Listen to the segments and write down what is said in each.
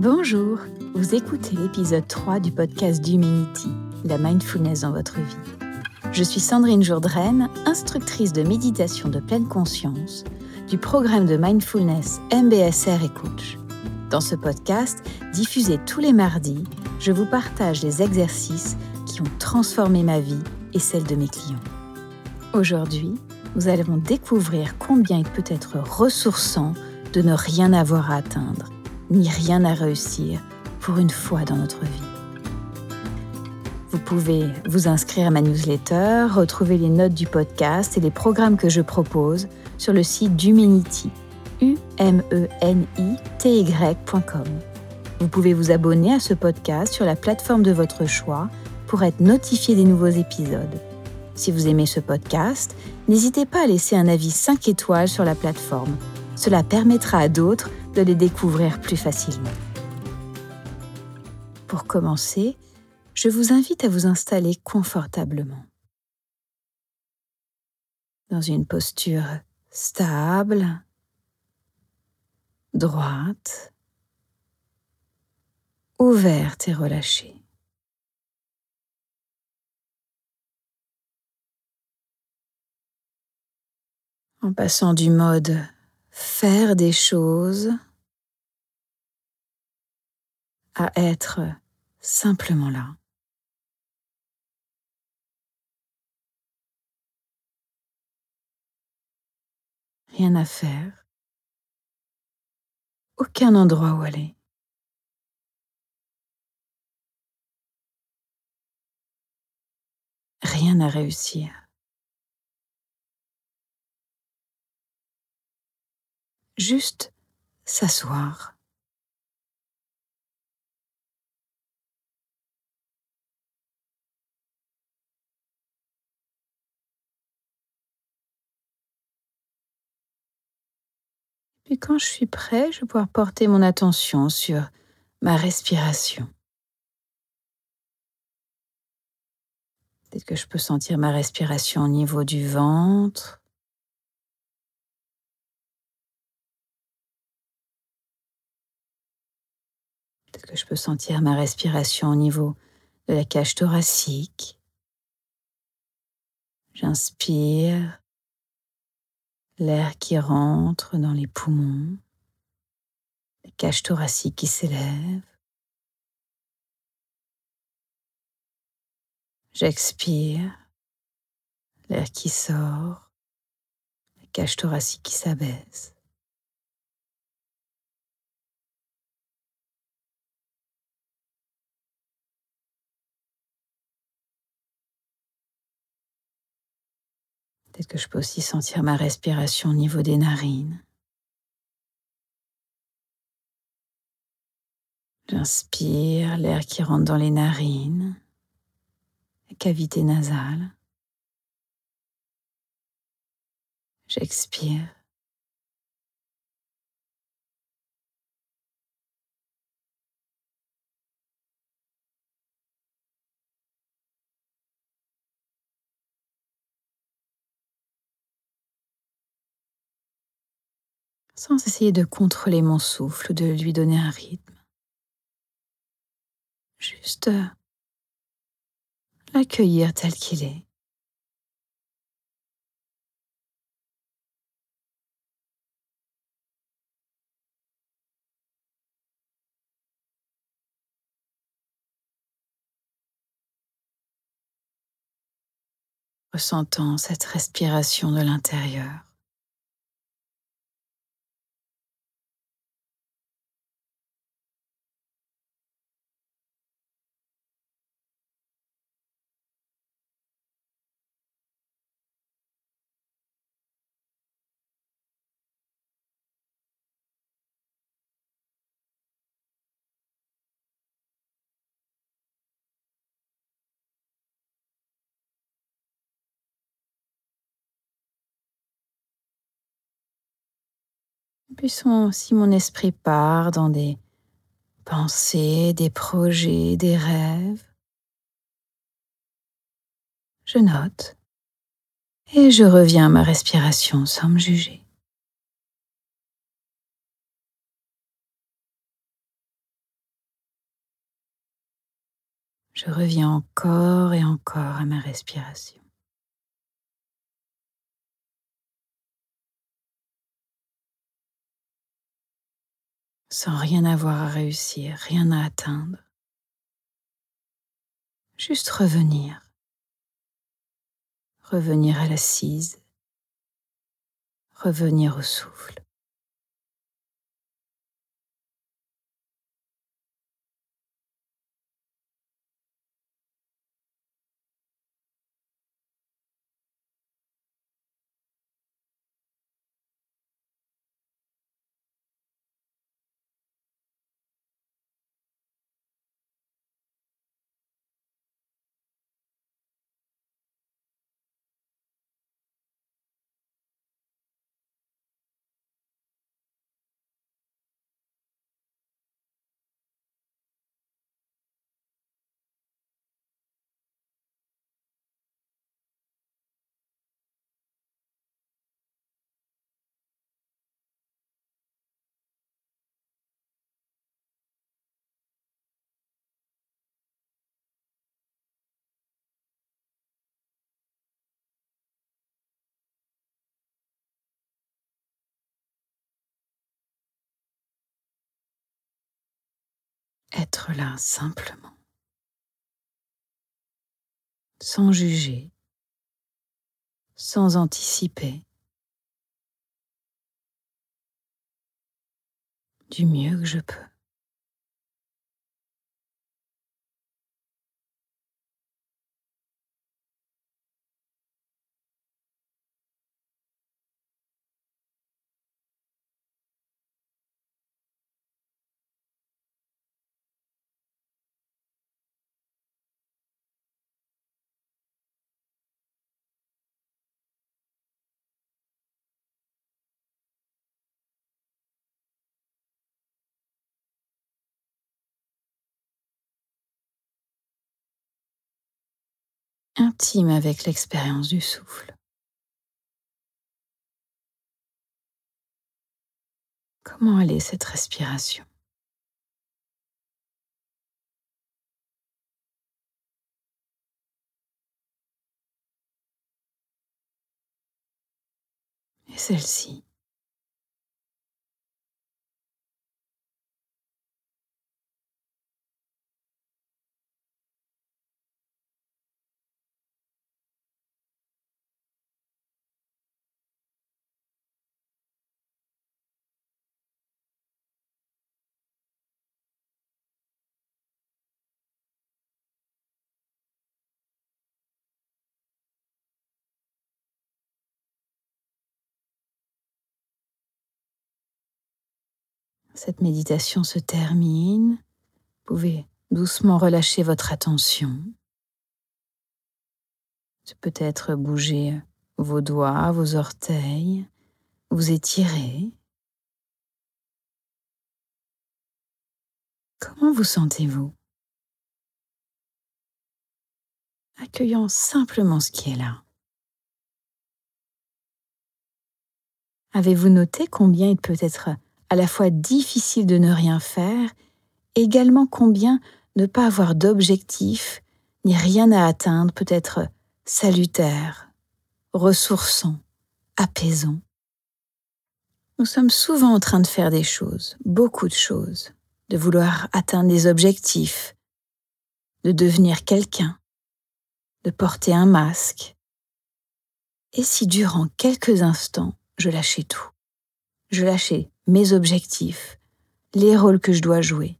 Bonjour, vous écoutez l'épisode 3 du podcast d'Humanity, la mindfulness dans votre vie. Je suis Sandrine Jourdraine, instructrice de méditation de pleine conscience du programme de mindfulness MBSR et coach. Dans ce podcast, diffusé tous les mardis, je vous partage des exercices qui ont transformé ma vie et celle de mes clients. Aujourd'hui, nous allons découvrir combien il peut être ressourçant de ne rien avoir à atteindre, ni rien à réussir pour une fois dans notre vie. Vous pouvez vous inscrire à ma newsletter, retrouver les notes du podcast et les programmes que je propose sur le site d'Humanity, u m e n i t y.com. Vous pouvez vous abonner à ce podcast sur la plateforme de votre choix pour être notifié des nouveaux épisodes. Si vous aimez ce podcast, n'hésitez pas à laisser un avis 5 étoiles sur la plateforme. Cela permettra à d'autres les découvrir plus facilement. Pour commencer, je vous invite à vous installer confortablement. Dans une posture stable, droite, ouverte et relâchée. En passant du mode faire des choses à être simplement là. Rien à faire. Aucun endroit où aller. Rien à réussir. Juste s'asseoir. Puis quand je suis prêt, je vais pouvoir porter mon attention sur ma respiration. Peut-être que je peux sentir ma respiration au niveau du ventre. Peut-être que je peux sentir ma respiration au niveau de la cage thoracique. J'inspire l'air qui rentre dans les poumons, la cage thoracique qui s'élève. J'expire, l'air qui sort, la cage thoracique qui s'abaisse. Peut-être que je peux aussi sentir ma respiration au niveau des narines? J'inspire l'air qui rentre dans les narines, la cavité nasale. J'expire. Sans essayer de contrôler mon souffle, de lui donner un rythme. Juste euh, l'accueillir tel qu'il est. ressentant cette respiration de l'intérieur. Puissant si mon esprit part dans des pensées, des projets, des rêves. Je note et je reviens à ma respiration sans me juger. Je reviens encore et encore à ma respiration. Sans rien avoir à réussir, rien à atteindre. Juste revenir. Revenir à l'assise. Revenir au souffle. Être là simplement, sans juger, sans anticiper, du mieux que je peux. Intime avec l'expérience du souffle. Comment allait cette respiration? Et celle-ci? Cette méditation se termine. Vous pouvez doucement relâcher votre attention. Peut-être bouger vos doigts, vos orteils, vous étirer. Comment vous sentez-vous? Accueillant simplement ce qui est là. Avez-vous noté combien il peut être à la fois difficile de ne rien faire, également combien ne pas avoir d'objectif ni rien à atteindre peut être salutaire, ressourçant, apaisant. Nous sommes souvent en train de faire des choses, beaucoup de choses, de vouloir atteindre des objectifs, de devenir quelqu'un, de porter un masque. Et si durant quelques instants, je lâchais tout, je lâchais mes objectifs, les rôles que je dois jouer,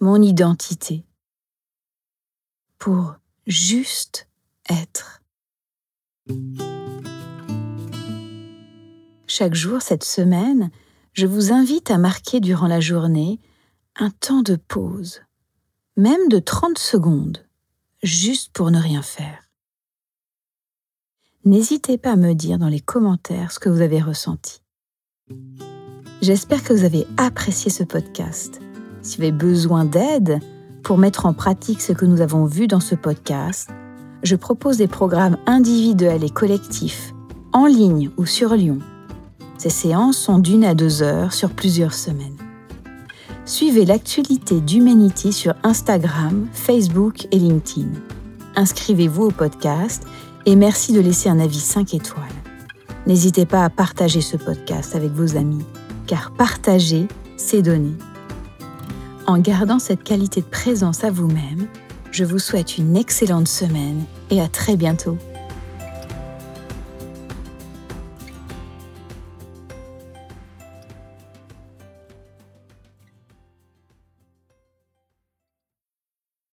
mon identité, pour juste être. Chaque jour cette semaine, je vous invite à marquer durant la journée un temps de pause, même de 30 secondes, juste pour ne rien faire. N'hésitez pas à me dire dans les commentaires ce que vous avez ressenti. J'espère que vous avez apprécié ce podcast. Si vous avez besoin d'aide pour mettre en pratique ce que nous avons vu dans ce podcast, je propose des programmes individuels et collectifs, en ligne ou sur Lyon. Ces séances sont d'une à deux heures sur plusieurs semaines. Suivez l'actualité d'Humanity sur Instagram, Facebook et LinkedIn. Inscrivez-vous au podcast et merci de laisser un avis 5 étoiles. N'hésitez pas à partager ce podcast avec vos amis, car partager, c'est donner. En gardant cette qualité de présence à vous-même, je vous souhaite une excellente semaine et à très bientôt.